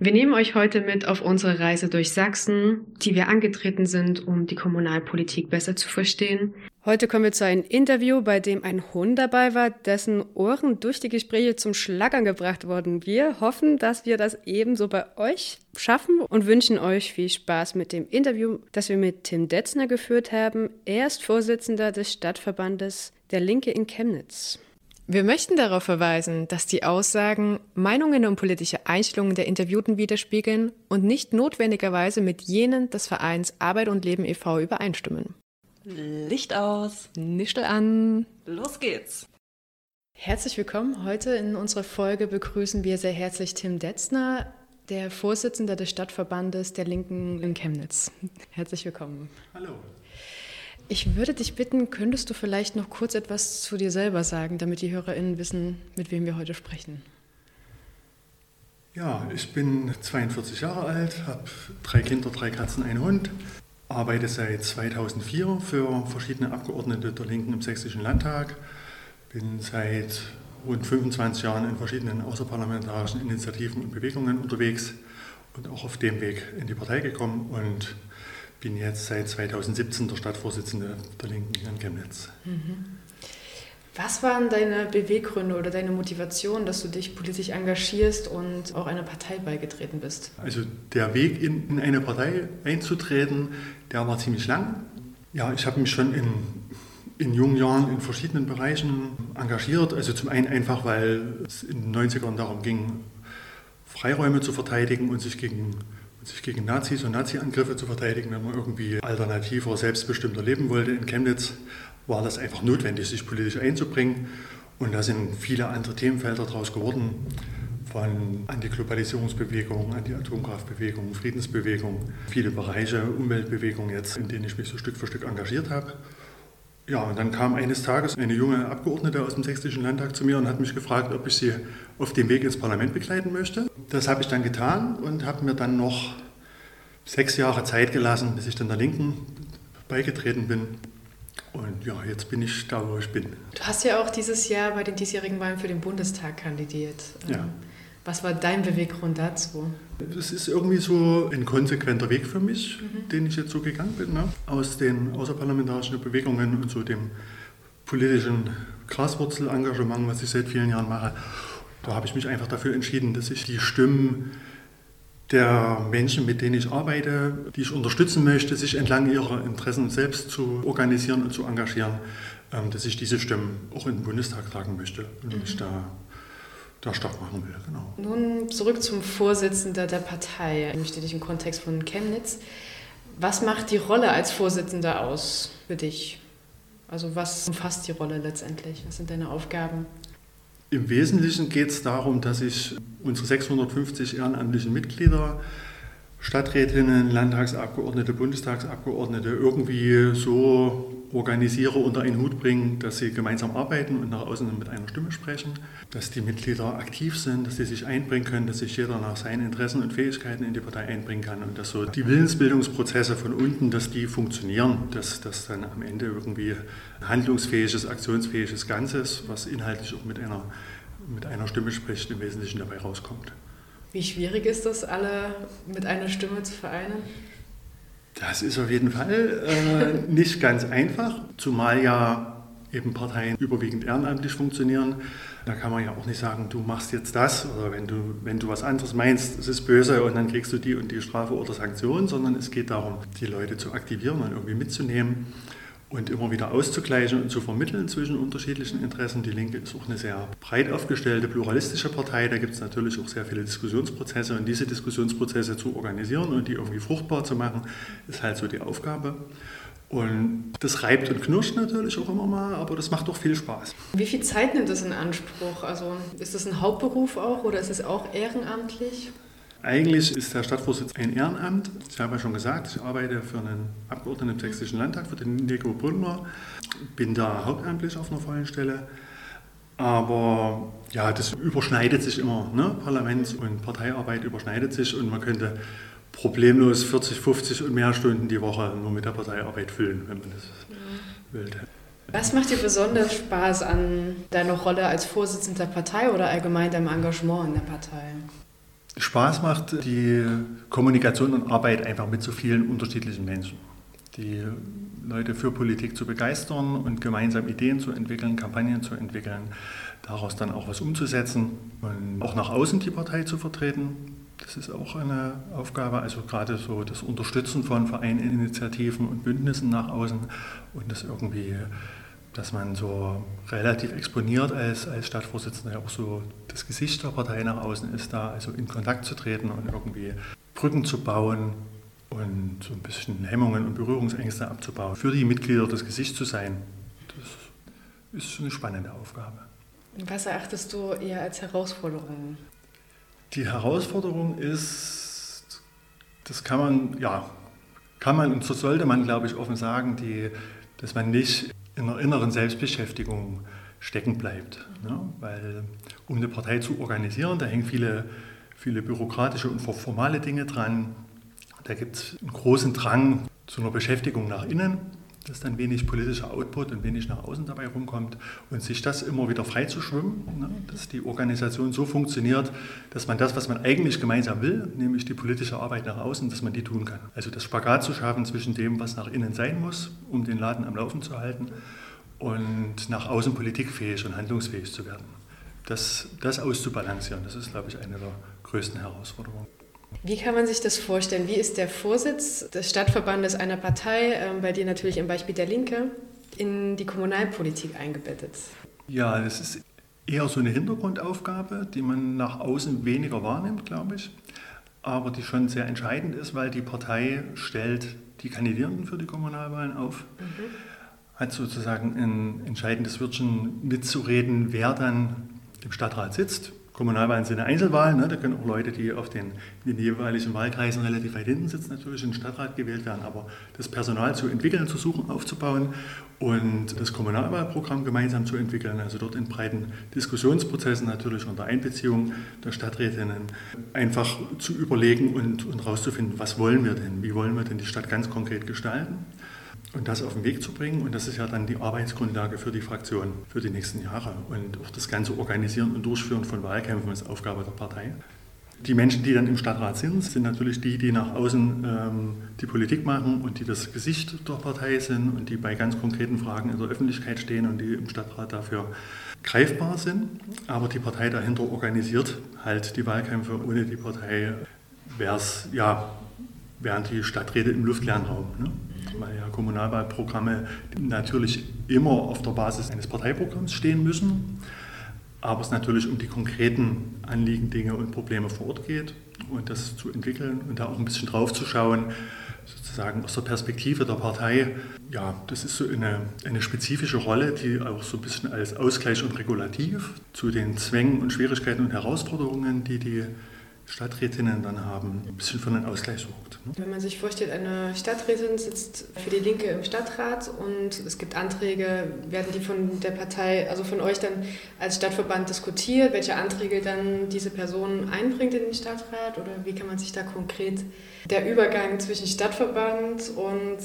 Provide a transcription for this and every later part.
Wir nehmen euch heute mit auf unsere Reise durch Sachsen, die wir angetreten sind, um die Kommunalpolitik besser zu verstehen. Heute kommen wir zu einem Interview, bei dem ein Hund dabei war, dessen Ohren durch die Gespräche zum Schlackern gebracht wurden. Wir hoffen, dass wir das ebenso bei euch schaffen und wünschen euch viel Spaß mit dem Interview, das wir mit Tim Detzner geführt haben. Er ist Vorsitzender des Stadtverbandes Der Linke in Chemnitz. Wir möchten darauf verweisen, dass die Aussagen Meinungen und politische Einstellungen der Interviewten widerspiegeln und nicht notwendigerweise mit jenen des Vereins Arbeit und Leben e.V. übereinstimmen. Licht aus. Nischel an. Los geht's. Herzlich willkommen. Heute in unserer Folge begrüßen wir sehr herzlich Tim Detzner, der Vorsitzende des Stadtverbandes der Linken in Chemnitz. Herzlich willkommen. Hallo. Ich würde dich bitten, könntest du vielleicht noch kurz etwas zu dir selber sagen, damit die HörerInnen wissen, mit wem wir heute sprechen? Ja, ich bin 42 Jahre alt, habe drei Kinder, drei Katzen, einen Hund, arbeite seit 2004 für verschiedene Abgeordnete der Linken im Sächsischen Landtag, bin seit rund 25 Jahren in verschiedenen außerparlamentarischen Initiativen und Bewegungen unterwegs und auch auf dem Weg in die Partei gekommen und bin jetzt seit 2017 der Stadtvorsitzende der Linken in Chemnitz. Was waren deine Beweggründe oder deine Motivation, dass du dich politisch engagierst und auch einer Partei beigetreten bist? Also der Weg in, in eine Partei einzutreten, der war ziemlich lang. Ja, ich habe mich schon in, in jungen Jahren in verschiedenen Bereichen engagiert. Also zum einen einfach, weil es in den 90ern darum ging, Freiräume zu verteidigen und sich gegen sich gegen Nazis und Nazi-Angriffe zu verteidigen, wenn man irgendwie alternativer, selbstbestimmter leben wollte in Chemnitz, war das einfach notwendig, sich politisch einzubringen. Und da sind viele andere Themenfelder daraus geworden, von Antiglobalisierungsbewegung, Anti-Atomkraftbewegung, Friedensbewegung, viele Bereiche, Umweltbewegung jetzt, in denen ich mich so Stück für Stück engagiert habe. Ja, und dann kam eines Tages eine junge Abgeordnete aus dem Sächsischen Landtag zu mir und hat mich gefragt, ob ich sie auf dem Weg ins Parlament begleiten möchte. Das habe ich dann getan und habe mir dann noch sechs Jahre Zeit gelassen, bis ich dann der Linken beigetreten bin. Und ja, jetzt bin ich da, wo ich bin. Du hast ja auch dieses Jahr bei den diesjährigen Wahlen für den Bundestag kandidiert. Ja. Was war dein Beweggrund dazu? Es ist irgendwie so ein konsequenter Weg für mich, mhm. den ich jetzt so gegangen bin. Ne? Aus den außerparlamentarischen Bewegungen und so dem politischen Graswurzelengagement, was ich seit vielen Jahren mache. Da habe ich mich einfach dafür entschieden, dass ich die Stimmen der Menschen, mit denen ich arbeite, die ich unterstützen möchte, sich entlang ihrer Interessen selbst zu organisieren und zu engagieren, ähm, dass ich diese Stimmen auch in den Bundestag tragen möchte und mich mhm. da da stark machen will. Genau. Nun zurück zum Vorsitzenden der Partei. Ich möchte dich im Kontext von Chemnitz. Was macht die Rolle als Vorsitzender aus für dich? Also was umfasst die Rolle letztendlich? Was sind deine Aufgaben? Im Wesentlichen geht es darum, dass ich unsere 650 ehrenamtlichen Mitglieder, Stadträtinnen, Landtagsabgeordnete, Bundestagsabgeordnete irgendwie so organisiere, unter einen Hut bringen, dass sie gemeinsam arbeiten und nach außen mit einer Stimme sprechen, dass die Mitglieder aktiv sind, dass sie sich einbringen können, dass sich jeder nach seinen Interessen und Fähigkeiten in die Partei einbringen kann und dass so die Willensbildungsprozesse von unten, dass die funktionieren, dass das dann am Ende irgendwie handlungsfähiges, aktionsfähiges Ganzes, was inhaltlich auch mit einer, mit einer Stimme spricht, im Wesentlichen dabei rauskommt. Wie schwierig ist das, alle mit einer Stimme zu vereinen? Das ist auf jeden Fall äh, nicht ganz einfach, zumal ja eben Parteien überwiegend ehrenamtlich funktionieren. Da kann man ja auch nicht sagen, du machst jetzt das oder wenn du, wenn du was anderes meinst, es ist böse und dann kriegst du die und die Strafe oder Sanktion, sondern es geht darum, die Leute zu aktivieren und irgendwie mitzunehmen und immer wieder auszugleichen und zu vermitteln zwischen unterschiedlichen Interessen. Die Linke ist auch eine sehr breit aufgestellte, pluralistische Partei. Da gibt es natürlich auch sehr viele Diskussionsprozesse und diese Diskussionsprozesse zu organisieren und die irgendwie fruchtbar zu machen, ist halt so die Aufgabe. Und das reibt und knirscht natürlich auch immer mal, aber das macht doch viel Spaß. Wie viel Zeit nimmt das in Anspruch? Also ist das ein Hauptberuf auch oder ist es auch ehrenamtlich? Eigentlich ist der Stadtvorsitz ein Ehrenamt. Ich habe ja schon gesagt, ich arbeite für einen Abgeordneten im Sächsischen Landtag, für den Nico Brunner, bin da hauptamtlich auf einer vollen Stelle. Aber ja, das überschneidet sich immer. Ne? Parlaments- und Parteiarbeit überschneidet sich und man könnte problemlos 40, 50 und mehr Stunden die Woche nur mit der Parteiarbeit füllen, wenn man das ja. will. Was macht dir besonders Spaß an deiner Rolle als Vorsitzender der Partei oder allgemein deinem Engagement in der Partei? Spaß macht die Kommunikation und Arbeit einfach mit so vielen unterschiedlichen Menschen. Die Leute für Politik zu begeistern und gemeinsam Ideen zu entwickeln, Kampagnen zu entwickeln, daraus dann auch was umzusetzen und auch nach außen die Partei zu vertreten. Das ist auch eine Aufgabe, also gerade so das Unterstützen von Vereinen, Initiativen und Bündnissen nach außen und das irgendwie dass man so relativ exponiert als, als Stadtvorsitzender ja auch so das Gesicht der Partei nach außen ist, da also in Kontakt zu treten und irgendwie Brücken zu bauen und so ein bisschen Hemmungen und Berührungsängste abzubauen. Für die Mitglieder das Gesicht zu sein, das ist eine spannende Aufgabe. Was erachtest du eher als Herausforderung? Die Herausforderung ist, das kann man, ja, kann man und so sollte man, glaube ich, offen sagen, die, dass man nicht in einer inneren Selbstbeschäftigung stecken bleibt. Ne? Weil um eine Partei zu organisieren, da hängen viele, viele bürokratische und formale Dinge dran. Da gibt es einen großen Drang zu einer Beschäftigung nach innen dass dann wenig politischer Output und wenig nach außen dabei rumkommt und sich das immer wieder frei zu schwimmen, ne? dass die Organisation so funktioniert, dass man das, was man eigentlich gemeinsam will, nämlich die politische Arbeit nach außen, dass man die tun kann. Also das Spagat zu schaffen zwischen dem, was nach innen sein muss, um den Laden am Laufen zu halten und nach außen politikfähig und handlungsfähig zu werden. Das, das auszubalancieren, das ist, glaube ich, eine der größten Herausforderungen. Wie kann man sich das vorstellen? Wie ist der Vorsitz des Stadtverbandes einer Partei, ähm, bei dir natürlich im Beispiel der Linke, in die Kommunalpolitik eingebettet? Ja, das ist eher so eine Hintergrundaufgabe, die man nach außen weniger wahrnimmt, glaube ich, aber die schon sehr entscheidend ist, weil die Partei stellt die Kandidierenden für die Kommunalwahlen auf, mhm. hat sozusagen ein entscheidendes Wörtchen mitzureden, wer dann im Stadtrat sitzt Kommunalwahlen sind eine Einzelwahl, ne? da können auch Leute, die auf den, in den jeweiligen Wahlkreisen relativ weit hinten sitzen, natürlich in den Stadtrat gewählt werden, aber das Personal zu entwickeln, zu suchen, aufzubauen und das Kommunalwahlprogramm gemeinsam zu entwickeln, also dort in breiten Diskussionsprozessen natürlich unter Einbeziehung der Stadträtinnen einfach zu überlegen und, und rauszufinden, was wollen wir denn, wie wollen wir denn die Stadt ganz konkret gestalten und das auf den Weg zu bringen. Und das ist ja dann die Arbeitsgrundlage für die Fraktion für die nächsten Jahre. Und auch das ganze Organisieren und Durchführen von Wahlkämpfen ist Aufgabe der Partei. Die Menschen, die dann im Stadtrat sind, sind natürlich die, die nach außen ähm, die Politik machen und die das Gesicht der Partei sind und die bei ganz konkreten Fragen in der Öffentlichkeit stehen und die im Stadtrat dafür greifbar sind. Aber die Partei dahinter organisiert halt die Wahlkämpfe. Ohne die Partei wäre ja, wären die Stadträte im luftleeren Raum. Ne? Weil ja Kommunalwahlprogramme natürlich immer auf der Basis eines Parteiprogramms stehen müssen, aber es natürlich um die konkreten Anliegen, Dinge und Probleme vor Ort geht und das zu entwickeln und da auch ein bisschen drauf zu schauen, sozusagen aus der Perspektive der Partei. Ja, das ist so eine, eine spezifische Rolle, die auch so ein bisschen als Ausgleich und Regulativ zu den Zwängen und Schwierigkeiten und Herausforderungen, die die Stadträtinnen dann haben, ein bisschen für einen Ausgleich sorgt. Ne? Wenn man sich vorstellt, eine Stadträtin sitzt für die Linke im Stadtrat und es gibt Anträge, werden die von der Partei, also von euch dann als Stadtverband diskutiert, welche Anträge dann diese Person einbringt in den Stadtrat oder wie kann man sich da konkret der Übergang zwischen Stadtverband und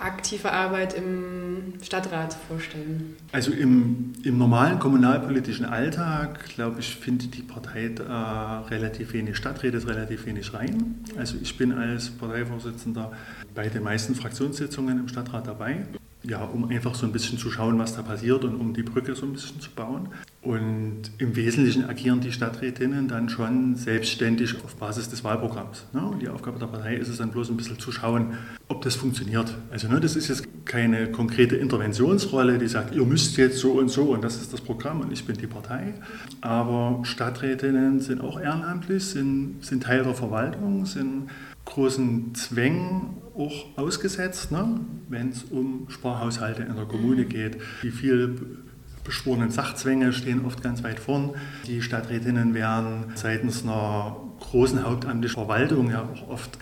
aktive Arbeit im Stadtrat vorstellen? Also im, im normalen kommunalpolitischen Alltag, glaube ich, findet die Partei da relativ wenig statt, redet relativ wenig rein. Also ich bin als Parteivorsitzender bei den meisten Fraktionssitzungen im Stadtrat dabei ja, um einfach so ein bisschen zu schauen, was da passiert und um die Brücke so ein bisschen zu bauen. Und im Wesentlichen agieren die Stadträtinnen dann schon selbstständig auf Basis des Wahlprogramms. Ne? Und die Aufgabe der Partei ist es dann bloß ein bisschen zu schauen, ob das funktioniert. Also ne, das ist jetzt keine konkrete Interventionsrolle, die sagt, ihr müsst jetzt so und so und das ist das Programm und ich bin die Partei. Aber Stadträtinnen sind auch ehrenamtlich, sind, sind Teil der Verwaltung, sind großen Zwängen auch ausgesetzt, ne? wenn es um Sparhaushalte in der Kommune geht. Die viel beschworenen Sachzwänge stehen oft ganz weit vorn. Die Stadträtinnen werden seitens einer großen hauptamtlichen Verwaltung ja auch oft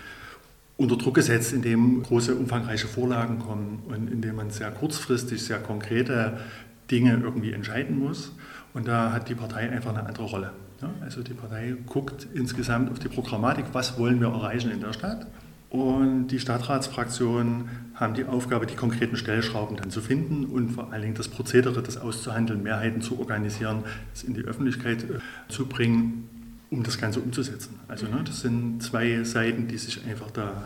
unter Druck gesetzt, indem große, umfangreiche Vorlagen kommen und indem man sehr kurzfristig, sehr konkrete Dinge irgendwie entscheiden muss. Und da hat die Partei einfach eine andere Rolle. Also die Partei guckt insgesamt auf die Programmatik, was wollen wir erreichen in der Stadt. Und die Stadtratsfraktionen haben die Aufgabe, die konkreten Stellschrauben dann zu finden und vor allen Dingen das Prozedere, das auszuhandeln, Mehrheiten zu organisieren, das in die Öffentlichkeit äh, zu bringen um das Ganze umzusetzen. Also ne, das sind zwei Seiten, die sich einfach da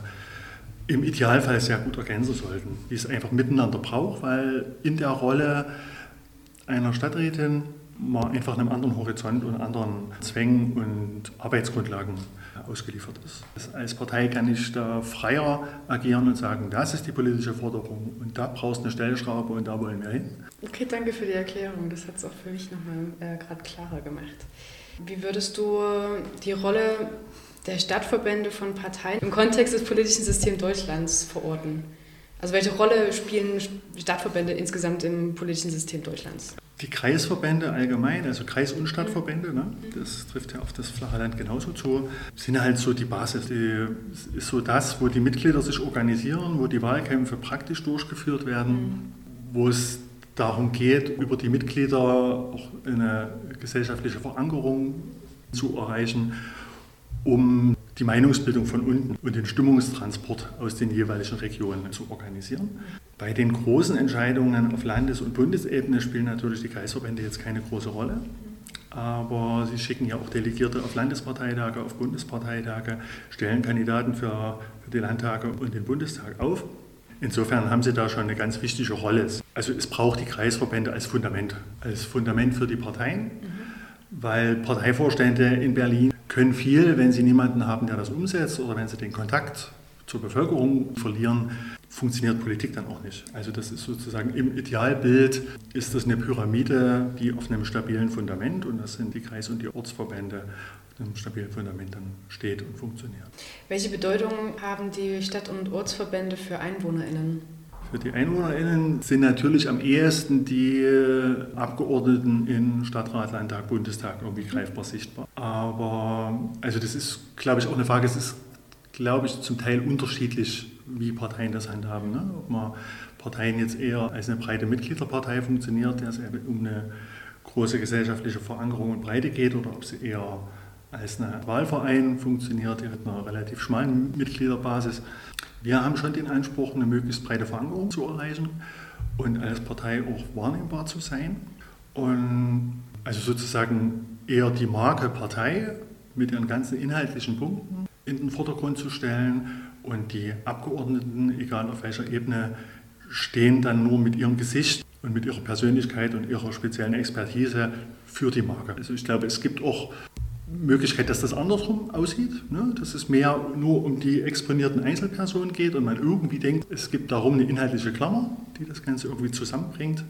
im Idealfall sehr gut ergänzen sollten, die es einfach miteinander braucht, weil in der Rolle einer Stadträtin man einfach einem anderen Horizont und anderen Zwängen und Arbeitsgrundlagen ausgeliefert ist. Als Partei kann ich da freier agieren und sagen, das ist die politische Forderung und da brauchst du eine Stellschraube und da wollen wir hin. Okay, danke für die Erklärung. Das hat es auch für mich nochmal äh, gerade klarer gemacht. Wie würdest du die Rolle der Stadtverbände von Parteien im Kontext des politischen Systems Deutschlands verorten? Also welche Rolle spielen Stadtverbände insgesamt im politischen System Deutschlands? Die Kreisverbände allgemein, also Kreis- und Stadtverbände, ne, das trifft ja auf das flache Land genauso zu, sind halt so die Basis. Die ist so das, wo die Mitglieder sich organisieren, wo die Wahlkämpfe praktisch durchgeführt werden, mhm. wo es darum geht, über die Mitglieder auch eine gesellschaftliche Verankerung zu erreichen, um die Meinungsbildung von unten und den Stimmungstransport aus den jeweiligen Regionen zu organisieren. Bei den großen Entscheidungen auf Landes- und Bundesebene spielen natürlich die Kreisverbände jetzt keine große Rolle. Aber sie schicken ja auch Delegierte auf Landesparteitage, auf Bundesparteitage, stellen Kandidaten für, für die Landtage und den Bundestag auf. Insofern haben sie da schon eine ganz wichtige Rolle. Also es braucht die Kreisverbände als Fundament, als Fundament für die Parteien, mhm. Weil Parteivorstände in Berlin können viel, wenn sie niemanden haben, der das umsetzt oder wenn sie den Kontakt zur Bevölkerung verlieren, funktioniert Politik dann auch nicht. Also das ist sozusagen im Idealbild ist das eine Pyramide, die auf einem stabilen Fundament und das sind die Kreis- und die Ortsverbände einem stabilen Fundament dann steht und funktioniert. Welche Bedeutung haben die Stadt- und Ortsverbände für EinwohnerInnen? Für die EinwohnerInnen sind natürlich am ehesten die Abgeordneten in Stadtrat, Landtag, Bundestag irgendwie greifbar sichtbar. Aber also das ist, glaube ich, auch eine Frage, es ist, glaube ich, zum Teil unterschiedlich, wie Parteien das handhaben. Ne? Ob man Parteien jetzt eher als eine breite Mitgliederpartei funktioniert, der es um eine große gesellschaftliche Verankerung und Breite geht, oder ob sie eher als ein Wahlverein funktioniert mit einer relativ schmalen Mitgliederbasis. Wir haben schon den Anspruch, eine möglichst breite Verankerung zu erreichen und als Partei auch wahrnehmbar zu sein. Und also sozusagen eher die Marke Partei mit ihren ganzen inhaltlichen Punkten in den Vordergrund zu stellen und die Abgeordneten, egal auf welcher Ebene, stehen dann nur mit ihrem Gesicht und mit ihrer Persönlichkeit und ihrer speziellen Expertise für die Marke. Also ich glaube, es gibt auch Möglichkeit, dass das andersrum aussieht, ne? dass es mehr nur um die exponierten Einzelpersonen geht und man irgendwie denkt, es gibt darum eine inhaltliche Klammer, die das Ganze irgendwie zusammenbringt.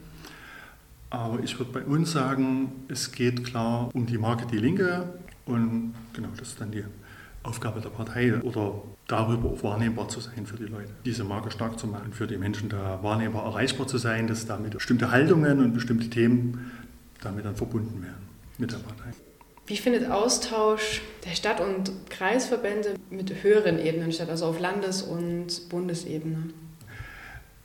Aber ich würde bei uns sagen, es geht klar um die Marke Die Linke und genau, das ist dann die Aufgabe der Partei oder darüber auch wahrnehmbar zu sein für die Leute, diese Marke stark zu machen, für die Menschen da wahrnehmbar erreichbar zu sein, dass damit bestimmte Haltungen und bestimmte Themen damit dann verbunden werden mit der Partei. Wie findet Austausch der Stadt- und Kreisverbände mit höheren Ebenen statt, also auf Landes- und Bundesebene?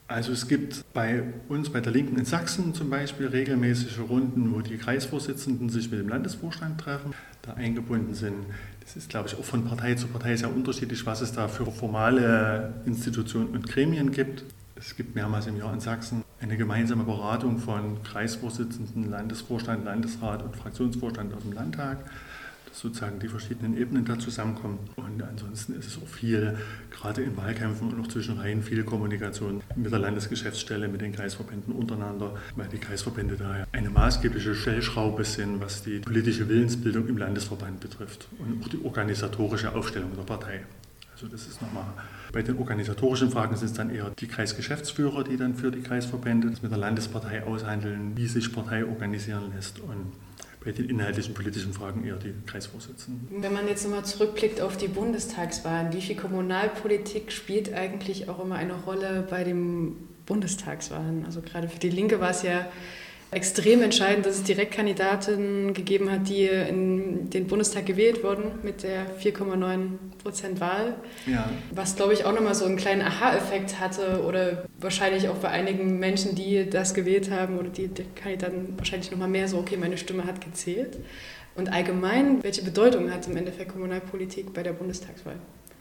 Also es gibt bei uns, bei der Linken in Sachsen zum Beispiel, regelmäßige Runden, wo die Kreisvorsitzenden sich mit dem Landesvorstand treffen, da eingebunden sind. Das ist, glaube ich, auch von Partei zu Partei sehr unterschiedlich, was es da für formale Institutionen und Gremien gibt. Es gibt mehrmals im Jahr in Sachsen eine gemeinsame Beratung von Kreisvorsitzenden, Landesvorstand, Landesrat und Fraktionsvorstand aus dem Landtag, dass sozusagen die verschiedenen Ebenen da zusammenkommen. Und ansonsten ist es auch viel, gerade in Wahlkämpfen und auch zwischen Reihen, viel Kommunikation mit der Landesgeschäftsstelle, mit den Kreisverbänden untereinander, weil die Kreisverbände da eine maßgebliche Stellschraube sind, was die politische Willensbildung im Landesverband betrifft und auch die organisatorische Aufstellung der Partei. Also das ist nochmal, bei den organisatorischen Fragen sind es dann eher die Kreisgeschäftsführer, die dann für die Kreisverbände das mit der Landespartei aushandeln, wie sich Partei organisieren lässt und bei den inhaltlichen politischen Fragen eher die Kreisvorsitzenden. Wenn man jetzt nochmal zurückblickt auf die Bundestagswahlen, wie viel Kommunalpolitik spielt eigentlich auch immer eine Rolle bei den Bundestagswahlen? Also gerade für die Linke war es ja extrem entscheidend, dass es Direktkandidaten gegeben hat, die in den Bundestag gewählt wurden mit der 4,9 Prozent Wahl. Ja. Was, glaube ich, auch nochmal so einen kleinen Aha-Effekt hatte oder wahrscheinlich auch bei einigen Menschen, die das gewählt haben oder die, die Kandidaten wahrscheinlich nochmal mehr so, okay, meine Stimme hat gezählt. Und allgemein, welche Bedeutung hat im Endeffekt Kommunalpolitik bei der Bundestagswahl?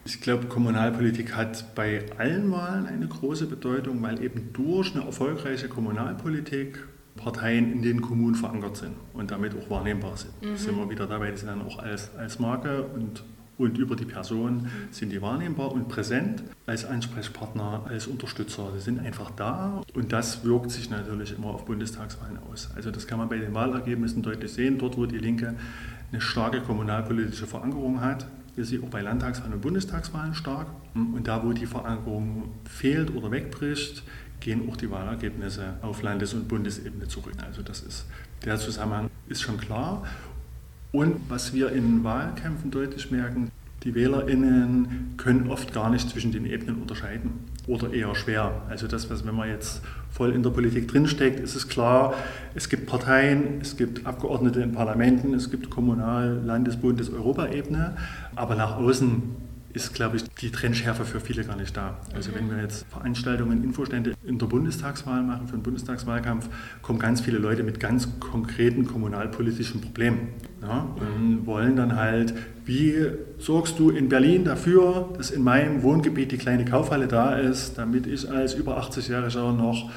Ich glaube, Kommunalpolitik hat bei allen Wahlen eine große Bedeutung, weil eben durch eine erfolgreiche Kommunalpolitik Parteien in den Kommunen verankert sind und damit auch wahrnehmbar sind. Mhm. Sind wir wieder dabei, die sind dann auch als, als Marke und, und über die Person sind die wahrnehmbar und präsent als Ansprechpartner, als Unterstützer. Die sind einfach da und das wirkt sich natürlich immer auf Bundestagswahlen aus. Also das kann man bei den Wahlergebnissen deutlich sehen. Dort, wo die Linke eine starke kommunalpolitische Verankerung hat, ist sie auch bei Landtagswahlen und Bundestagswahlen stark. Und da, wo die Verankerung fehlt oder wegbricht, gehen auch die Wahlergebnisse auf Landes- und Bundesebene zurück. Also das ist, der Zusammenhang ist schon klar. Und was wir in Wahlkämpfen deutlich merken, die WählerInnen können oft gar nicht zwischen den Ebenen unterscheiden oder eher schwer. Also das, was wenn man jetzt voll in der Politik drinsteckt, ist es klar, es gibt Parteien, es gibt Abgeordnete in Parlamenten, es gibt Kommunal-, Landes-, Bundes-, Europaebene, aber nach außen ist, glaube ich, die Trennschärfe für viele gar nicht da. Also wenn wir jetzt Veranstaltungen, Infostände in der Bundestagswahl machen, für den Bundestagswahlkampf, kommen ganz viele Leute mit ganz konkreten kommunalpolitischen Problemen ja, und wollen dann halt, wie sorgst du in Berlin dafür, dass in meinem Wohngebiet die kleine Kaufhalle da ist, damit ich als über 80-Jähriger noch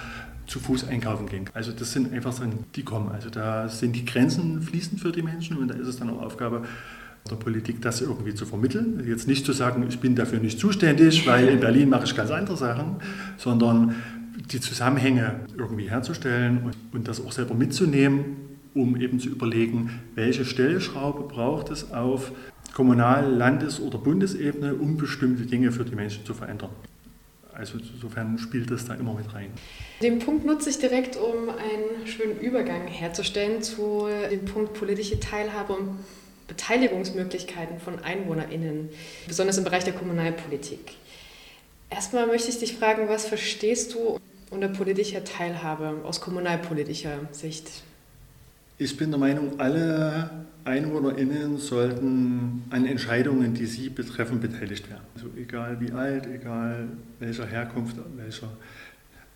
zu Fuß einkaufen gehen. Also das sind einfach Sachen, die kommen. Also da sind die Grenzen fließend für die Menschen und da ist es dann auch Aufgabe der Politik, das irgendwie zu vermitteln. Jetzt nicht zu sagen, ich bin dafür nicht zuständig, weil in Berlin mache ich ganz andere Sachen, sondern die Zusammenhänge irgendwie herzustellen und, und das auch selber mitzunehmen, um eben zu überlegen, welche Stellschraube braucht es auf Kommunal-, Landes- oder Bundesebene, um bestimmte Dinge für die Menschen zu verändern. Also insofern spielt das da immer mit rein. Den Punkt nutze ich direkt, um einen schönen Übergang herzustellen zu dem Punkt politische Teilhabe und Beteiligungsmöglichkeiten von EinwohnerInnen, besonders im Bereich der Kommunalpolitik. Erstmal möchte ich dich fragen, was verstehst du unter politischer Teilhabe aus kommunalpolitischer Sicht? Ich bin der Meinung, alle EinwohnerInnen sollten an Entscheidungen, die sie betreffen, beteiligt werden. Also egal wie alt, egal welcher Herkunft, welcher,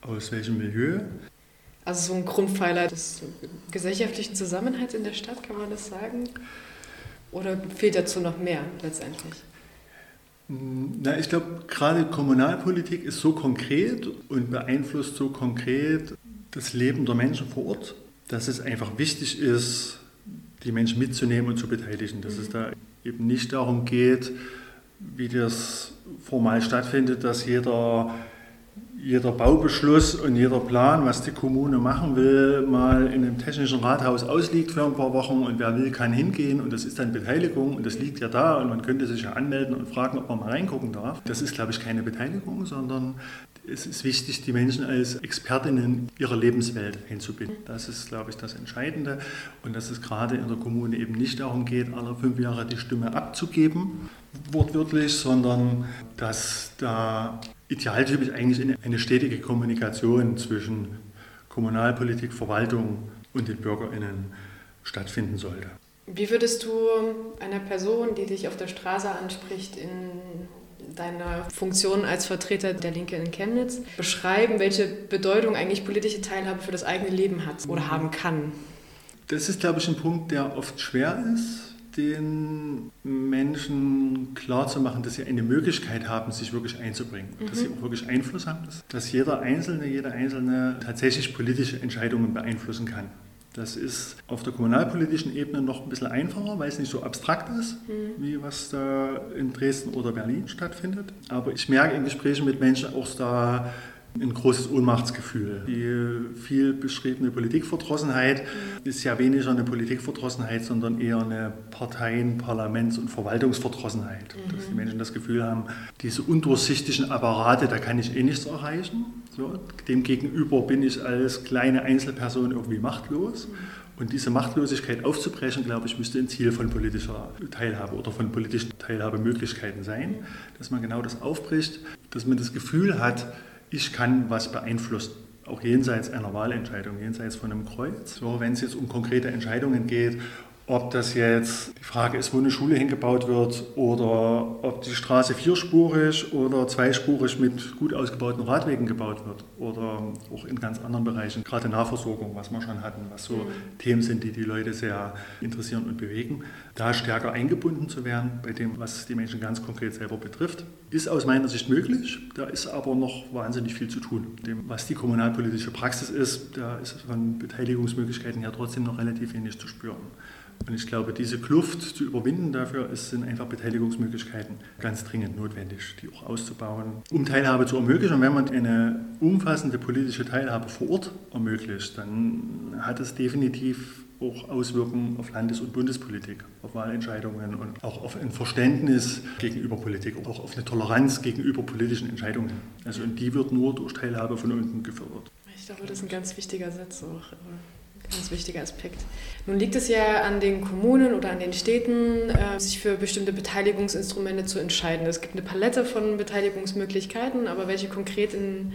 aus welchem Milieu. Also so ein Grundpfeiler des gesellschaftlichen Zusammenhalts in der Stadt, kann man das sagen? Oder fehlt dazu noch mehr letztendlich? Na, ich glaube, gerade Kommunalpolitik ist so konkret und beeinflusst so konkret das Leben der Menschen vor Ort, dass es einfach wichtig ist, die Menschen mitzunehmen und zu beteiligen. Dass es da eben nicht darum geht, wie das formal stattfindet, dass jeder jeder Baubeschluss und jeder Plan, was die Kommune machen will, mal in einem technischen Rathaus ausliegt für ein paar Wochen und wer will, kann hingehen und das ist dann Beteiligung und das liegt ja da und man könnte sich ja anmelden und fragen, ob man mal reingucken darf. Das ist, glaube ich, keine Beteiligung, sondern es ist wichtig, die Menschen als Expertinnen ihrer Lebenswelt einzubinden. Das ist, glaube ich, das Entscheidende und dass es gerade in der Kommune eben nicht darum geht, alle fünf Jahre die Stimme abzugeben, wortwörtlich, sondern dass da idealtypisch eigentlich eine stetige Kommunikation zwischen Kommunalpolitik, Verwaltung und den BürgerInnen stattfinden sollte. Wie würdest du einer Person, die dich auf der Straße anspricht, in deiner Funktion als Vertreter der Linke in Chemnitz beschreiben, welche Bedeutung eigentlich politische Teilhabe für das eigene Leben hat oder haben kann? Das ist, glaube ich, ein Punkt, der oft schwer ist den Menschen klarzumachen, dass sie eine Möglichkeit haben, sich wirklich einzubringen, mhm. dass sie auch wirklich Einfluss haben, dass jeder Einzelne, jeder Einzelne tatsächlich politische Entscheidungen beeinflussen kann. Das ist auf der kommunalpolitischen Ebene noch ein bisschen einfacher, weil es nicht so abstrakt ist, mhm. wie was da in Dresden oder Berlin stattfindet. Aber ich merke in Gesprächen mit Menschen auch da ein großes Ohnmachtsgefühl. Die viel beschriebene Politikverdrossenheit ist ja weniger eine Politikverdrossenheit, sondern eher eine Parteien-, Parlaments- und Verwaltungsverdrossenheit. Mhm. Dass die Menschen das Gefühl haben, diese undurchsichtigen Apparate, da kann ich eh nichts erreichen. So, demgegenüber bin ich als kleine Einzelperson irgendwie machtlos. Mhm. Und diese Machtlosigkeit aufzubrechen, glaube ich, müsste ein Ziel von politischer Teilhabe oder von politischen Teilhabemöglichkeiten sein, dass man genau das aufbricht, dass man das Gefühl hat, ich kann was beeinflussen. auch jenseits einer Wahlentscheidung, jenseits von einem Kreuz. So, wenn es jetzt um konkrete Entscheidungen geht, ob das jetzt die Frage ist, wo eine Schule hingebaut wird oder ob die Straße vierspurig oder zweispurig mit gut ausgebauten Radwegen gebaut wird oder auch in ganz anderen Bereichen, gerade Nahversorgung, was wir schon hatten, was so mhm. Themen sind, die die Leute sehr interessieren und bewegen, da stärker eingebunden zu werden bei dem, was die Menschen ganz konkret selber betrifft, ist aus meiner Sicht möglich. Da ist aber noch wahnsinnig viel zu tun. Dem, was die kommunalpolitische Praxis ist, da ist von Beteiligungsmöglichkeiten her trotzdem noch relativ wenig zu spüren. Und ich glaube, diese Kluft zu überwinden, dafür sind einfach Beteiligungsmöglichkeiten ganz dringend notwendig, die auch auszubauen, um Teilhabe zu ermöglichen. Und wenn man eine umfassende politische Teilhabe vor Ort ermöglicht, dann hat es definitiv auch Auswirkungen auf Landes- und Bundespolitik, auf Wahlentscheidungen und auch auf ein Verständnis gegenüber Politik, auch auf eine Toleranz gegenüber politischen Entscheidungen. Also und die wird nur durch Teilhabe von unten gefördert. Ich glaube, das ist ein ganz wichtiger Satz auch. Ganz wichtiger Aspekt. Nun liegt es ja an den Kommunen oder an den Städten, äh, sich für bestimmte Beteiligungsinstrumente zu entscheiden. Es gibt eine Palette von Beteiligungsmöglichkeiten, aber welche konkret in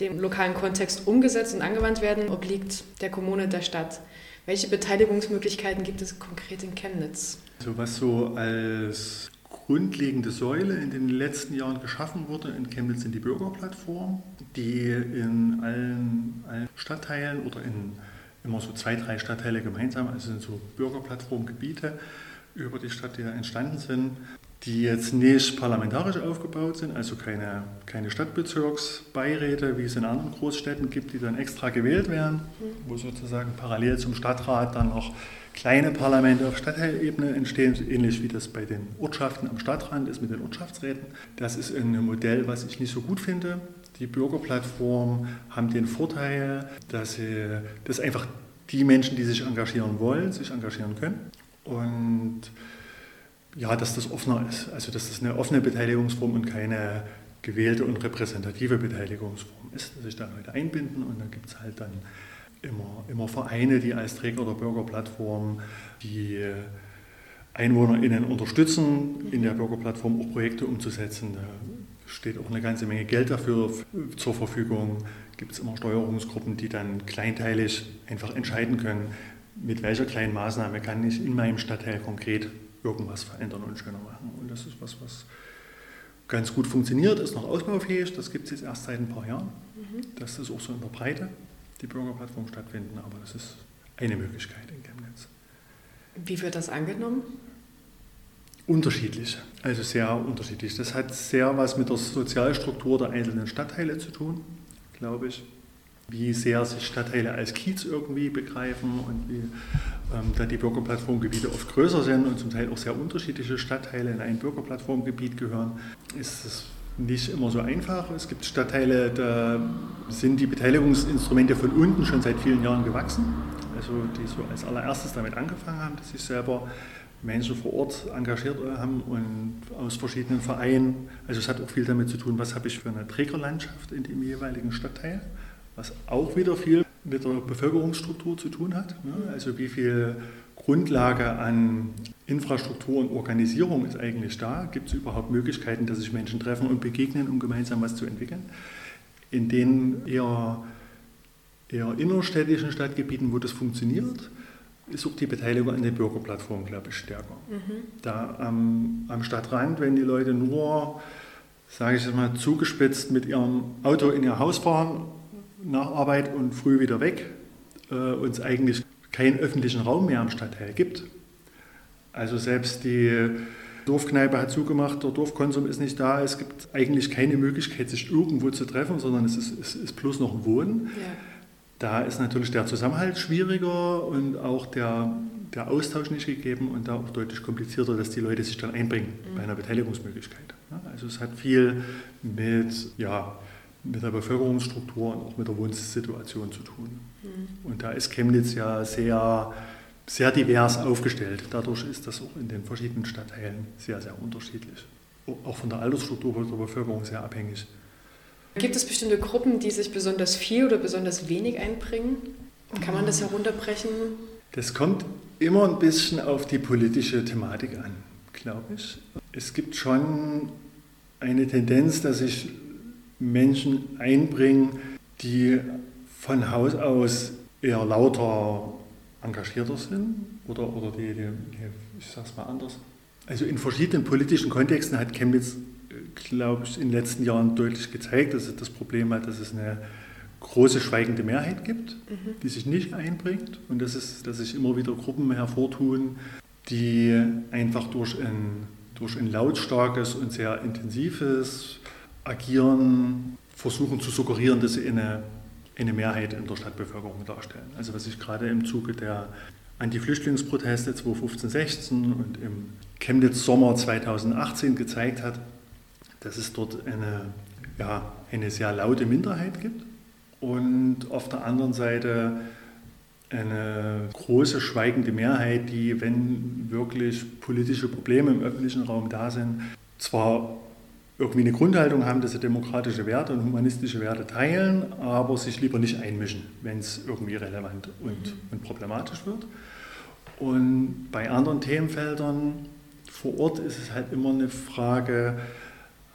dem lokalen Kontext umgesetzt und angewandt werden, obliegt der Kommune, der Stadt. Welche Beteiligungsmöglichkeiten gibt es konkret in Chemnitz? Also was so als grundlegende Säule in den letzten Jahren geschaffen wurde in Chemnitz sind die Bürgerplattformen, die in allen, allen Stadtteilen oder in immer so zwei, drei Stadtteile gemeinsam, also sind so Bürgerplattformgebiete über die Stadt, die da entstanden sind, die jetzt nicht parlamentarisch aufgebaut sind, also keine, keine Stadtbezirksbeiräte, wie es in anderen Großstädten gibt, die dann extra gewählt werden, wo sozusagen parallel zum Stadtrat dann noch kleine Parlamente auf Stadtteilebene entstehen, ähnlich wie das bei den Ortschaften am Stadtrand ist mit den Ortschaftsräten. Das ist ein Modell, was ich nicht so gut finde. Die Bürgerplattformen haben den Vorteil, dass, sie, dass einfach die Menschen, die sich engagieren wollen, sich engagieren können. Und ja, dass das offener ist. Also dass das eine offene Beteiligungsform und keine gewählte und repräsentative Beteiligungsform ist, dass sich da Leute einbinden und dann gibt es halt dann immer, immer Vereine, die als Träger der Bürgerplattform die EinwohnerInnen unterstützen, in der Bürgerplattform auch Projekte umzusetzen. Steht auch eine ganze Menge Geld dafür zur Verfügung. Gibt es immer Steuerungsgruppen, die dann kleinteilig einfach entscheiden können, mit welcher kleinen Maßnahme kann ich in meinem Stadtteil konkret irgendwas verändern und schöner machen. Und das ist was, was ganz gut funktioniert, ist noch ausbaufähig. Das gibt es jetzt erst seit ein paar Jahren. Mhm. Das ist auch so in der Breite, die Bürgerplattform stattfinden, aber das ist eine Möglichkeit in Chemnitz. Wie wird das angenommen? Unterschiedlich, also sehr unterschiedlich. Das hat sehr was mit der Sozialstruktur der einzelnen Stadtteile zu tun, glaube ich. Wie sehr sich Stadtteile als Kiez irgendwie begreifen und wie ähm, da die Bürgerplattformgebiete oft größer sind und zum Teil auch sehr unterschiedliche Stadtteile in ein Bürgerplattformgebiet gehören, ist es nicht immer so einfach. Es gibt Stadtteile, da sind die Beteiligungsinstrumente von unten schon seit vielen Jahren gewachsen, also die so als allererstes damit angefangen haben, dass sie selber Menschen vor Ort engagiert haben und aus verschiedenen Vereinen. Also es hat auch viel damit zu tun, was habe ich für eine Trägerlandschaft in dem jeweiligen Stadtteil, was auch wieder viel mit der Bevölkerungsstruktur zu tun hat. Ne? Also wie viel Grundlage an Infrastruktur und Organisierung ist eigentlich da? Gibt es überhaupt Möglichkeiten, dass sich Menschen treffen und begegnen, um gemeinsam was zu entwickeln? In den eher, eher innerstädtischen Stadtgebieten, wo das funktioniert, ist auch die Beteiligung an den Bürgerplattformen, glaube ich, stärker. Mhm. Da am, am Stadtrand, wenn die Leute nur, sage ich mal, zugespitzt mit ihrem Auto in ihr Haus fahren, nach Arbeit und früh wieder weg, äh, und es eigentlich keinen öffentlichen Raum mehr am Stadtteil gibt. Also selbst die Dorfkneipe hat zugemacht, der Dorfkonsum ist nicht da, es gibt eigentlich keine Möglichkeit, sich irgendwo zu treffen, sondern es ist, es ist bloß noch Wohnen. Ja da ist natürlich der Zusammenhalt schwieriger und auch der, der Austausch nicht gegeben und da auch deutlich komplizierter, dass die Leute sich dann einbringen mhm. bei einer Beteiligungsmöglichkeit. Also es hat viel mit, ja, mit der Bevölkerungsstruktur und auch mit der Wohnsituation zu tun. Mhm. Und da ist Chemnitz ja sehr, sehr divers aufgestellt. Dadurch ist das auch in den verschiedenen Stadtteilen sehr, sehr unterschiedlich. Auch von der Altersstruktur der Bevölkerung sehr abhängig. Gibt es bestimmte Gruppen, die sich besonders viel oder besonders wenig einbringen? Kann man das herunterbrechen? Das kommt immer ein bisschen auf die politische Thematik an, glaube ich. Es gibt schon eine Tendenz, dass sich Menschen einbringen, die von Haus aus eher lauter engagierter sind oder, oder die, die, die ich sag's mal anders. Also in verschiedenen politischen Kontexten hat Chemnitz, glaube ich, in den letzten Jahren deutlich gezeigt, dass es das Problem hat, dass es eine große schweigende Mehrheit gibt, mhm. die sich nicht einbringt und dass, es, dass sich immer wieder Gruppen hervortun, die einfach durch ein, durch ein lautstarkes und sehr intensives Agieren versuchen zu suggerieren, dass sie eine, eine Mehrheit in der Stadtbevölkerung darstellen. Also was sich gerade im Zuge der Anti-Flüchtlingsproteste 2015-16 und im Chemnitz Sommer 2018 gezeigt hat, dass es dort eine, ja, eine sehr laute Minderheit gibt und auf der anderen Seite eine große schweigende Mehrheit, die, wenn wirklich politische Probleme im öffentlichen Raum da sind, zwar irgendwie eine Grundhaltung haben, dass sie demokratische Werte und humanistische Werte teilen, aber sich lieber nicht einmischen, wenn es irgendwie relevant und, mhm. und problematisch wird. Und bei anderen Themenfeldern vor Ort ist es halt immer eine Frage,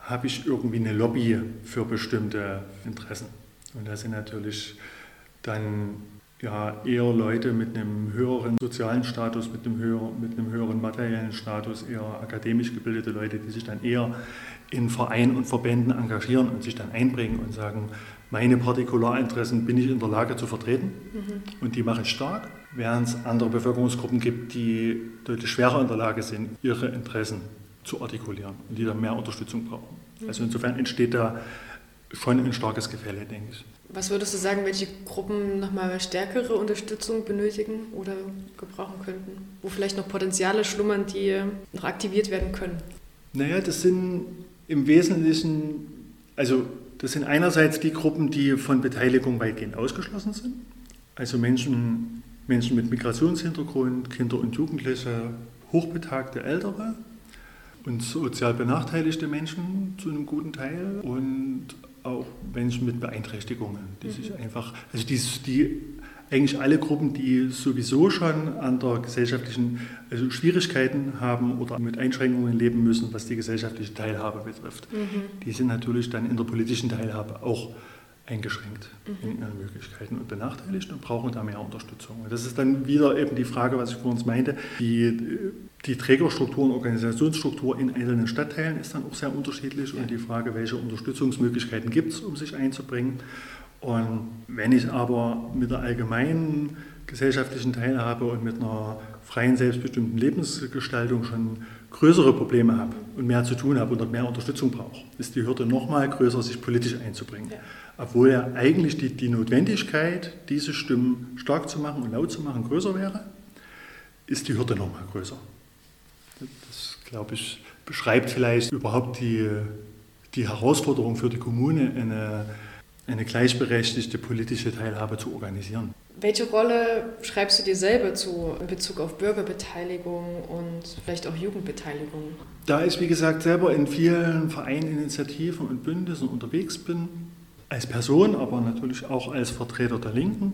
habe ich irgendwie eine Lobby für bestimmte Interessen? Und da sind natürlich dann ja, eher Leute mit einem höheren sozialen Status, mit einem, höheren, mit einem höheren materiellen Status, eher akademisch gebildete Leute, die sich dann eher in Vereinen und Verbänden engagieren und sich dann einbringen und sagen, meine Partikularinteressen bin ich in der Lage zu vertreten mhm. und die mache ich stark, während es andere Bevölkerungsgruppen gibt, die deutlich schwerer in der Lage sind, ihre Interessen zu artikulieren und die dann mehr Unterstützung brauchen. Mhm. Also insofern entsteht da schon ein starkes Gefälle, denke ich. Was würdest du sagen, welche Gruppen nochmal stärkere Unterstützung benötigen oder gebrauchen könnten? Wo vielleicht noch Potenziale schlummern, die noch aktiviert werden können? Naja, das sind im Wesentlichen, also das sind einerseits die Gruppen, die von Beteiligung weitgehend ausgeschlossen sind. Also Menschen, Menschen mit Migrationshintergrund, Kinder und Jugendliche, hochbetagte Ältere und sozial benachteiligte Menschen zu einem guten Teil und auch Menschen mit Beeinträchtigungen, die mhm. sich einfach, also die, die eigentlich alle Gruppen, die sowieso schon an der gesellschaftlichen also Schwierigkeiten haben oder mit Einschränkungen leben müssen, was die gesellschaftliche Teilhabe betrifft, mhm. die sind natürlich dann in der politischen Teilhabe auch eingeschränkt mhm. in ihren Möglichkeiten und benachteiligt und brauchen da mehr Unterstützung. Und das ist dann wieder eben die Frage, was ich vorhin meinte, die, die Trägerstruktur und Organisationsstruktur in einzelnen Stadtteilen ist dann auch sehr unterschiedlich und die Frage, welche Unterstützungsmöglichkeiten gibt es, um sich einzubringen. Und wenn ich aber mit der allgemeinen gesellschaftlichen Teilhabe und mit einer freien, selbstbestimmten Lebensgestaltung schon größere Probleme habe und mehr zu tun habe und mehr Unterstützung brauche, ist die Hürde noch mal größer, sich politisch einzubringen. Ja obwohl ja eigentlich die, die Notwendigkeit, diese Stimmen stark zu machen und laut zu machen, größer wäre, ist die Hürde nochmal größer. Das, glaube ich, beschreibt vielleicht überhaupt die, die Herausforderung für die Kommune, eine, eine gleichberechtigte politische Teilhabe zu organisieren. Welche Rolle schreibst du dir selber zu in Bezug auf Bürgerbeteiligung und vielleicht auch Jugendbeteiligung? Da ich, wie gesagt, selber in vielen Vereinen, Initiativen und Bündnissen unterwegs bin, als Person, aber natürlich auch als Vertreter der Linken,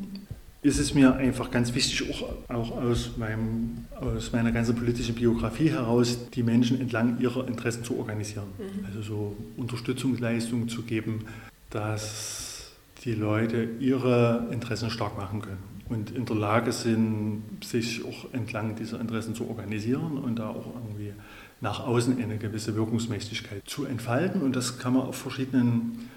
ist es mir einfach ganz wichtig, auch, auch aus, meinem, aus meiner ganzen politischen Biografie heraus, die Menschen entlang ihrer Interessen zu organisieren. Mhm. Also so Unterstützungsleistungen zu geben, dass die Leute ihre Interessen stark machen können und in der Lage sind, sich auch entlang dieser Interessen zu organisieren und da auch irgendwie nach außen eine gewisse Wirkungsmächtigkeit zu entfalten. Und das kann man auf verschiedenen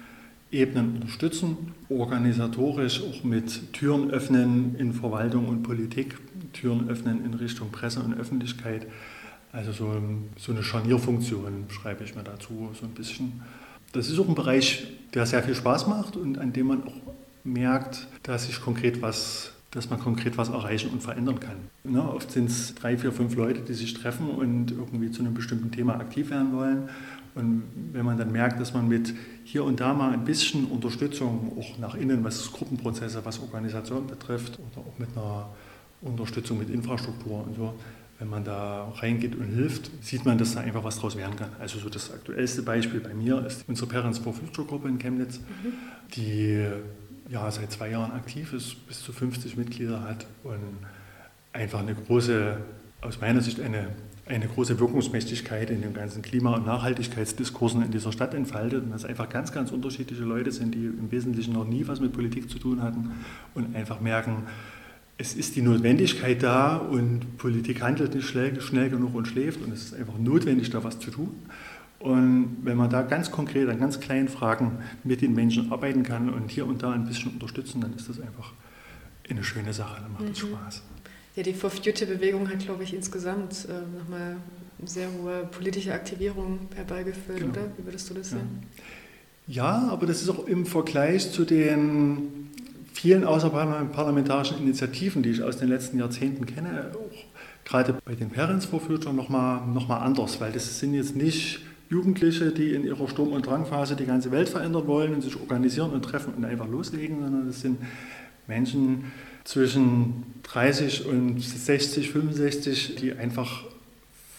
Ebenen unterstützen, organisatorisch auch mit Türen öffnen in Verwaltung und Politik, Türen öffnen in Richtung Presse und Öffentlichkeit. Also so, so eine Scharnierfunktion schreibe ich mir dazu so ein bisschen. Das ist auch ein Bereich, der sehr viel Spaß macht und an dem man auch merkt, dass sich konkret was dass man konkret was erreichen und verändern kann. Ja, oft sind es drei, vier, fünf Leute, die sich treffen und irgendwie zu einem bestimmten Thema aktiv werden wollen. Und wenn man dann merkt, dass man mit hier und da mal ein bisschen Unterstützung auch nach innen, was Gruppenprozesse, was Organisation betrifft, oder auch mit einer Unterstützung mit Infrastruktur und so, wenn man da reingeht und hilft, sieht man, dass da einfach was draus werden kann. Also so das aktuellste Beispiel bei mir ist unsere Parents for Future Gruppe in Chemnitz, mhm. die ja seit zwei Jahren aktiv ist, bis zu 50 Mitglieder hat und einfach eine große, aus meiner Sicht eine eine große Wirkungsmächtigkeit in den ganzen Klima- und Nachhaltigkeitsdiskursen in dieser Stadt entfaltet und dass einfach ganz, ganz unterschiedliche Leute sind, die im Wesentlichen noch nie was mit Politik zu tun hatten und einfach merken, es ist die Notwendigkeit da und Politik handelt nicht schnell, schnell genug und schläft und es ist einfach notwendig, da was zu tun. Und wenn man da ganz konkret an ganz kleinen Fragen mit den Menschen arbeiten kann und hier und da ein bisschen unterstützen, dann ist das einfach eine schöne Sache, dann macht es mhm. Spaß. Ja, die For Future-Bewegung hat, glaube ich, insgesamt äh, nochmal eine sehr hohe politische Aktivierung herbeigeführt, genau. oder? Wie würdest du das sehen? Ja. ja, aber das ist auch im Vergleich zu den vielen außerparlamentarischen Initiativen, die ich aus den letzten Jahrzehnten kenne, auch gerade bei den Parents for Future nochmal noch mal anders, weil das sind jetzt nicht Jugendliche, die in ihrer Sturm- und Drangphase die ganze Welt verändern wollen und sich organisieren und treffen und einfach loslegen, sondern das sind Menschen zwischen 30 und 60, 65, die einfach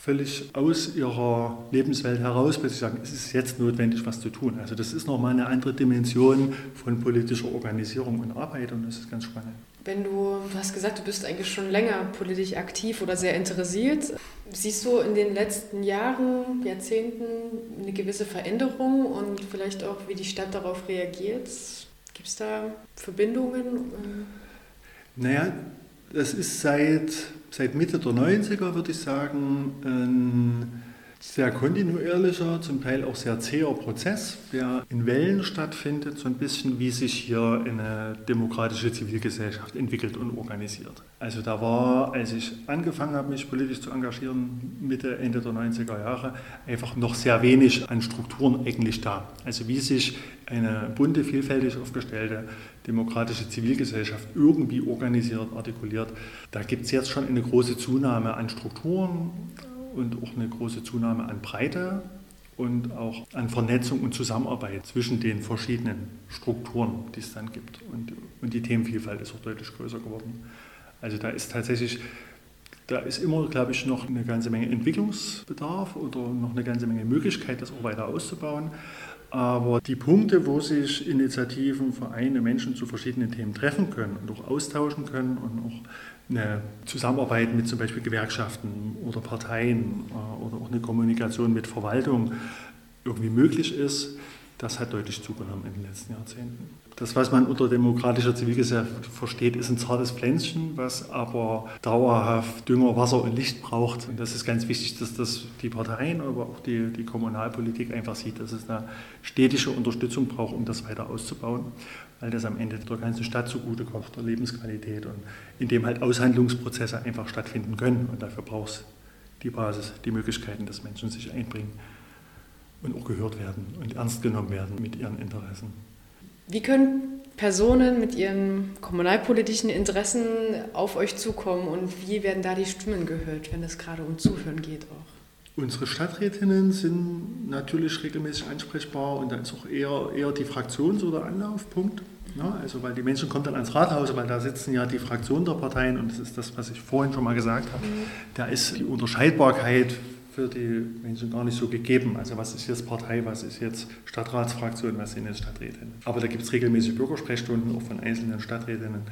völlig aus ihrer Lebenswelt heraus plötzlich sagen, es ist jetzt notwendig, was zu tun. Also das ist nochmal eine andere Dimension von politischer Organisierung und Arbeit und das ist ganz spannend. Wenn du, du hast gesagt, du bist eigentlich schon länger politisch aktiv oder sehr interessiert. Siehst du in den letzten Jahren, Jahrzehnten eine gewisse Veränderung und vielleicht auch, wie die Stadt darauf reagiert? Gibt es da Verbindungen? Naja, das ist seit, seit Mitte der 90er, würde ich sagen, ein sehr kontinuierlicher, zum Teil auch sehr zäher Prozess, der in Wellen stattfindet, so ein bisschen wie sich hier eine demokratische Zivilgesellschaft entwickelt und organisiert. Also da war, als ich angefangen habe, mich politisch zu engagieren, Mitte, Ende der 90er Jahre, einfach noch sehr wenig an Strukturen eigentlich da. Also wie sich eine bunte, vielfältig aufgestellte demokratische Zivilgesellschaft irgendwie organisiert, artikuliert, da gibt es jetzt schon eine große Zunahme an Strukturen und auch eine große Zunahme an Breite und auch an Vernetzung und Zusammenarbeit zwischen den verschiedenen Strukturen, die es dann gibt. Und, und die Themenvielfalt ist auch deutlich größer geworden. Also da ist tatsächlich, da ist immer, glaube ich, noch eine ganze Menge Entwicklungsbedarf oder noch eine ganze Menge Möglichkeit, das auch weiter auszubauen. Aber die Punkte, wo sich Initiativen, Vereine, Menschen zu verschiedenen Themen treffen können und auch austauschen können und auch eine Zusammenarbeit mit zum Beispiel Gewerkschaften oder Parteien äh, oder auch eine Kommunikation mit Verwaltung irgendwie möglich ist, das hat deutlich zugenommen in den letzten Jahrzehnten. Das, was man unter demokratischer Zivilgesellschaft versteht, ist ein zartes Pflänzchen, was aber dauerhaft Dünger, Wasser und Licht braucht. Und das ist ganz wichtig, dass das die Parteien, aber auch die, die Kommunalpolitik einfach sieht, dass es eine stetige Unterstützung braucht, um das weiter auszubauen weil das am Ende der ganzen Stadt zugutekommt, der Lebensqualität und in dem halt Aushandlungsprozesse einfach stattfinden können. Und dafür braucht es die Basis, die Möglichkeiten, dass Menschen sich einbringen und auch gehört werden und ernst genommen werden mit ihren Interessen. Wie können Personen mit ihren kommunalpolitischen Interessen auf euch zukommen und wie werden da die Stimmen gehört, wenn es gerade um Zuhören geht auch? Unsere Stadträtinnen sind natürlich regelmäßig ansprechbar und da ist auch eher, eher die Fraktions- oder Anlaufpunkt. Ja, also weil die Menschen kommen dann ans Rathaus, weil da sitzen ja die Fraktionen der Parteien und das ist das, was ich vorhin schon mal gesagt habe. Mhm. Da ist die Unterscheidbarkeit für die Menschen gar nicht so gegeben. Also was ist jetzt Partei, was ist jetzt Stadtratsfraktion, was sind jetzt Stadträtinnen. Aber da gibt es regelmäßig Bürgersprechstunden auch von einzelnen Stadträtinnen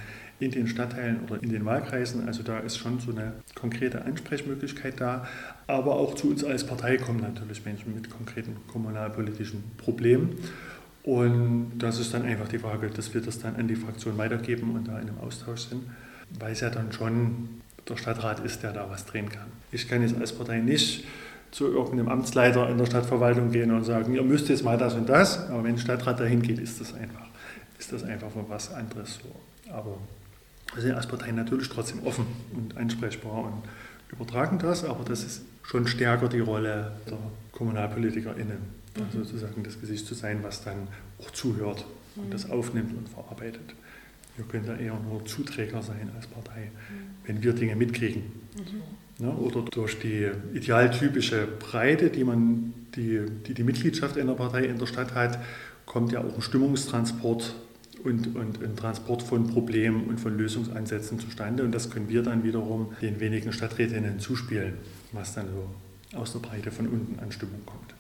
in den Stadtteilen oder in den Wahlkreisen. Also da ist schon so eine konkrete Ansprechmöglichkeit da. Aber auch zu uns als Partei kommen natürlich Menschen mit konkreten kommunalpolitischen Problemen. Und das ist dann einfach die Frage, dass wir das dann an die Fraktion weitergeben und da in einem Austausch sind, weil es ja dann schon der Stadtrat ist, der da was drehen kann. Ich kann jetzt als Partei nicht zu irgendeinem Amtsleiter in der Stadtverwaltung gehen und sagen, ihr müsst jetzt mal das und das, aber wenn ein Stadtrat dahin geht, ist das einfach, ist das einfach was anderes so. Aber wir sind als Partei natürlich trotzdem offen und ansprechbar und übertragen das, aber das ist schon stärker die Rolle der KommunalpolitikerInnen mhm. sozusagen das Gesicht zu sein, was dann auch zuhört und mhm. das aufnimmt und verarbeitet. Wir können da eher nur Zuträger sein als Partei, mhm. Wenn wir Dinge mitkriegen. Mhm. Ne? Oder durch die idealtypische Breite, die, man, die, die die Mitgliedschaft einer Partei in der Stadt hat, kommt ja auch ein Stimmungstransport und, und ein Transport von Problemen und von Lösungsansätzen zustande. Und das können wir dann wiederum den wenigen Stadträtinnen zuspielen, was dann so aus der Breite von unten an Stimmung kommt.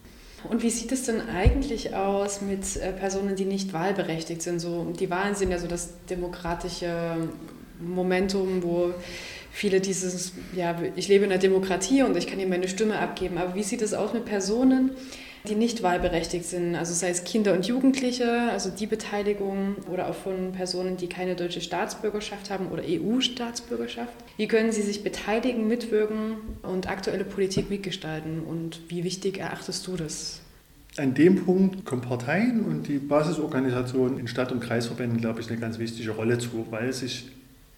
Und wie sieht es denn eigentlich aus mit äh, Personen, die nicht wahlberechtigt sind? So, die Wahlen sind ja so das demokratische Momentum, wo viele dieses, ja, ich lebe in einer Demokratie und ich kann hier meine Stimme abgeben. Aber wie sieht es aus mit Personen, die nicht wahlberechtigt sind, also sei es Kinder und Jugendliche, also die Beteiligung oder auch von Personen, die keine deutsche Staatsbürgerschaft haben oder EU-Staatsbürgerschaft. Wie können sie sich beteiligen, mitwirken und aktuelle Politik mitgestalten und wie wichtig erachtest du das? An dem Punkt kommen Parteien und die Basisorganisationen in Stadt- und Kreisverbänden, glaube ich, eine ganz wichtige Rolle zu, weil sich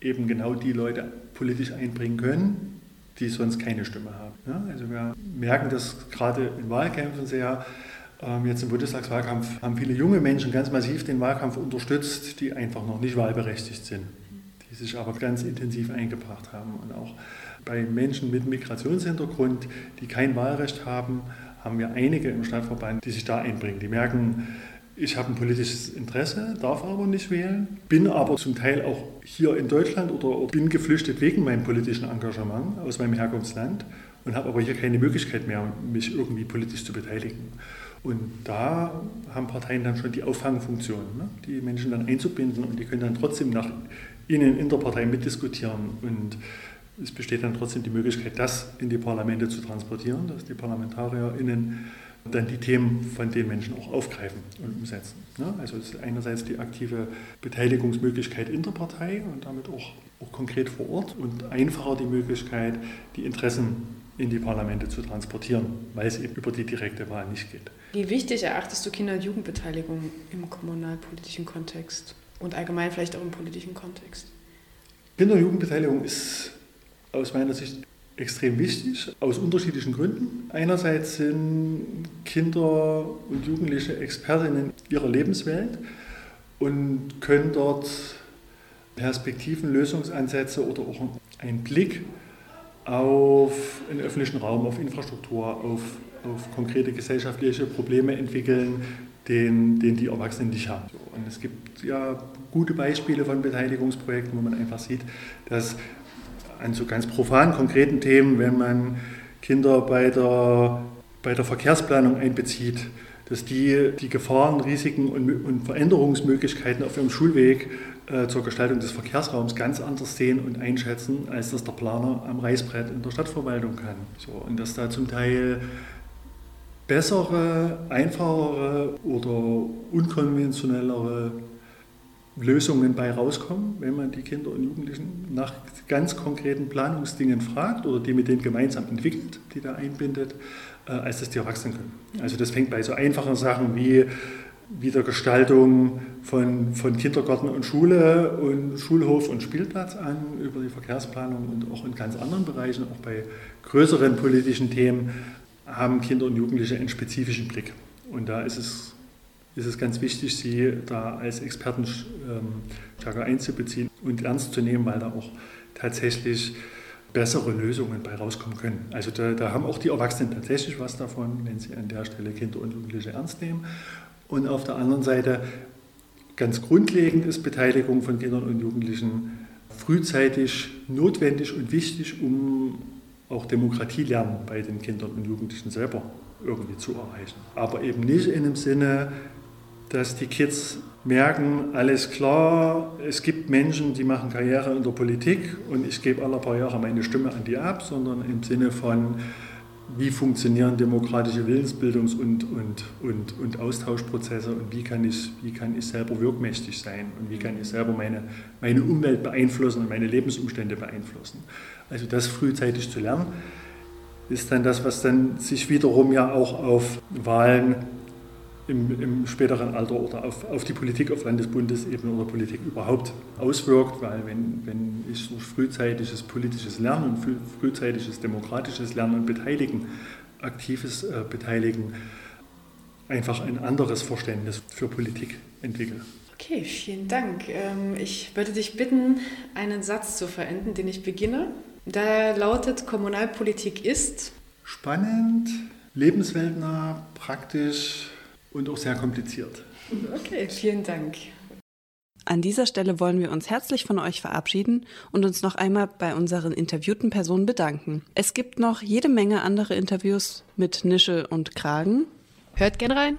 eben genau die Leute politisch einbringen können, die sonst keine Stimme haben. Ja, also wir merken das gerade in Wahlkämpfen sehr. Ähm, jetzt im Bundestagswahlkampf haben viele junge Menschen ganz massiv den Wahlkampf unterstützt, die einfach noch nicht wahlberechtigt sind, die sich aber ganz intensiv eingebracht haben. Und auch bei Menschen mit Migrationshintergrund, die kein Wahlrecht haben, haben wir einige im Stadtverband, die sich da einbringen. Die merken, ich habe ein politisches Interesse, darf aber nicht wählen, bin aber zum Teil auch hier in Deutschland oder, bin geflüchtet wegen meinem politischen Engagement aus meinem Herkunftsland und habe aber hier keine Möglichkeit mehr, mich irgendwie politisch zu beteiligen. Und da haben Parteien dann schon die Auffangfunktion, ne? die Menschen dann einzubinden und die können dann trotzdem nach innen in der Partei mitdiskutieren. Und es besteht dann trotzdem die Möglichkeit, das in die Parlamente zu transportieren, dass die ParlamentarierInnen dann die Themen von den Menschen auch aufgreifen und umsetzen. Ne? Also es ist einerseits die aktive Beteiligungsmöglichkeit in der Partei und damit auch, auch konkret vor Ort und einfacher die Möglichkeit, die Interessen in die Parlamente zu transportieren, weil es eben über die direkte Wahl nicht geht. Wie wichtig erachtest du Kinder- und Jugendbeteiligung im kommunalpolitischen Kontext und allgemein vielleicht auch im politischen Kontext? Kinder- und Jugendbeteiligung ist aus meiner Sicht extrem wichtig, aus unterschiedlichen Gründen. Einerseits sind Kinder und Jugendliche Expertinnen ihrer Lebenswelt und können dort Perspektiven, Lösungsansätze oder auch einen Blick auf den öffentlichen Raum, auf Infrastruktur, auf, auf konkrete gesellschaftliche Probleme entwickeln, den, den die Erwachsenen nicht haben. Und es gibt ja gute Beispiele von Beteiligungsprojekten, wo man einfach sieht, dass an so ganz profanen, konkreten Themen, wenn man Kinder bei der, bei der Verkehrsplanung einbezieht, dass die die Gefahren, Risiken und, und Veränderungsmöglichkeiten auf ihrem Schulweg äh, zur Gestaltung des Verkehrsraums ganz anders sehen und einschätzen, als das der Planer am Reißbrett in der Stadtverwaltung kann. So, und dass da zum Teil bessere, einfachere oder unkonventionellere Lösungen bei rauskommen, wenn man die Kinder und Jugendlichen nach ganz konkreten Planungsdingen fragt oder die mit denen gemeinsam entwickelt, die da einbindet, äh, als das die Erwachsenen können. Also das fängt bei so einfachen Sachen wie Wiedergestaltung von, von Kindergarten und Schule und Schulhof und Spielplatz an, über die Verkehrsplanung und auch in ganz anderen Bereichen, auch bei größeren politischen Themen, haben Kinder und Jugendliche einen spezifischen Blick. Und da ist es ist es ganz wichtig, sie da als Experten ähm, stärker einzubeziehen und ernst zu nehmen, weil da auch tatsächlich bessere Lösungen bei rauskommen können. Also da, da, haben auch die Erwachsenen tatsächlich was davon, wenn sie an der Stelle Kinder und Jugendliche ernst nehmen. Und auf der anderen Seite, ganz grundlegend ist Beteiligung von Kindern und Jugendlichen frühzeitig notwendig und wichtig, um auch Demokratie lernen bei den Kindern und Jugendlichen selber irgendwie zu erreichen. Aber eben nicht in dem Sinne, dass die Kids merken, alles klar, es gibt Menschen, die machen Karriere in der Politik und ich gebe alle paar Jahre meine Stimme an die ab, sondern im Sinne von, wie funktionieren demokratische Willensbildungs- und, und, und, und Austauschprozesse und wie kann, ich, wie kann ich selber wirkmächtig sein und wie kann ich selber meine, meine Umwelt beeinflussen und meine Lebensumstände beeinflussen. Also das frühzeitig zu lernen, ist dann das, was dann sich wiederum ja auch auf Wahlen im, im, späteren Alter oder auf, auf die Politik auf Landesbundesebene oder Politik überhaupt auswirkt, weil wenn, wenn ich durch frühzeitiges politisches Lernen und frühzeitiges demokratisches Lernen und Beteiligen, aktives äh, Beteiligen, einfach ein anderes Verständnis für Politik entwickle. Okay, vielen Dank. Ähm, ich würde dich bitten, einen Satz zu verenden, den ich beginne. Da lautet, Kommunalpolitik ist spannend, lebensweltnah, praktisch, und auch sehr kompliziert. Okay, vielen Dank. An dieser Stelle wollen wir uns herzlich von euch verabschieden und uns noch einmal bei unseren interviewten Personen bedanken. Es gibt noch jede Menge andere Interviews mit Nische und Kragen. Hört gern rein.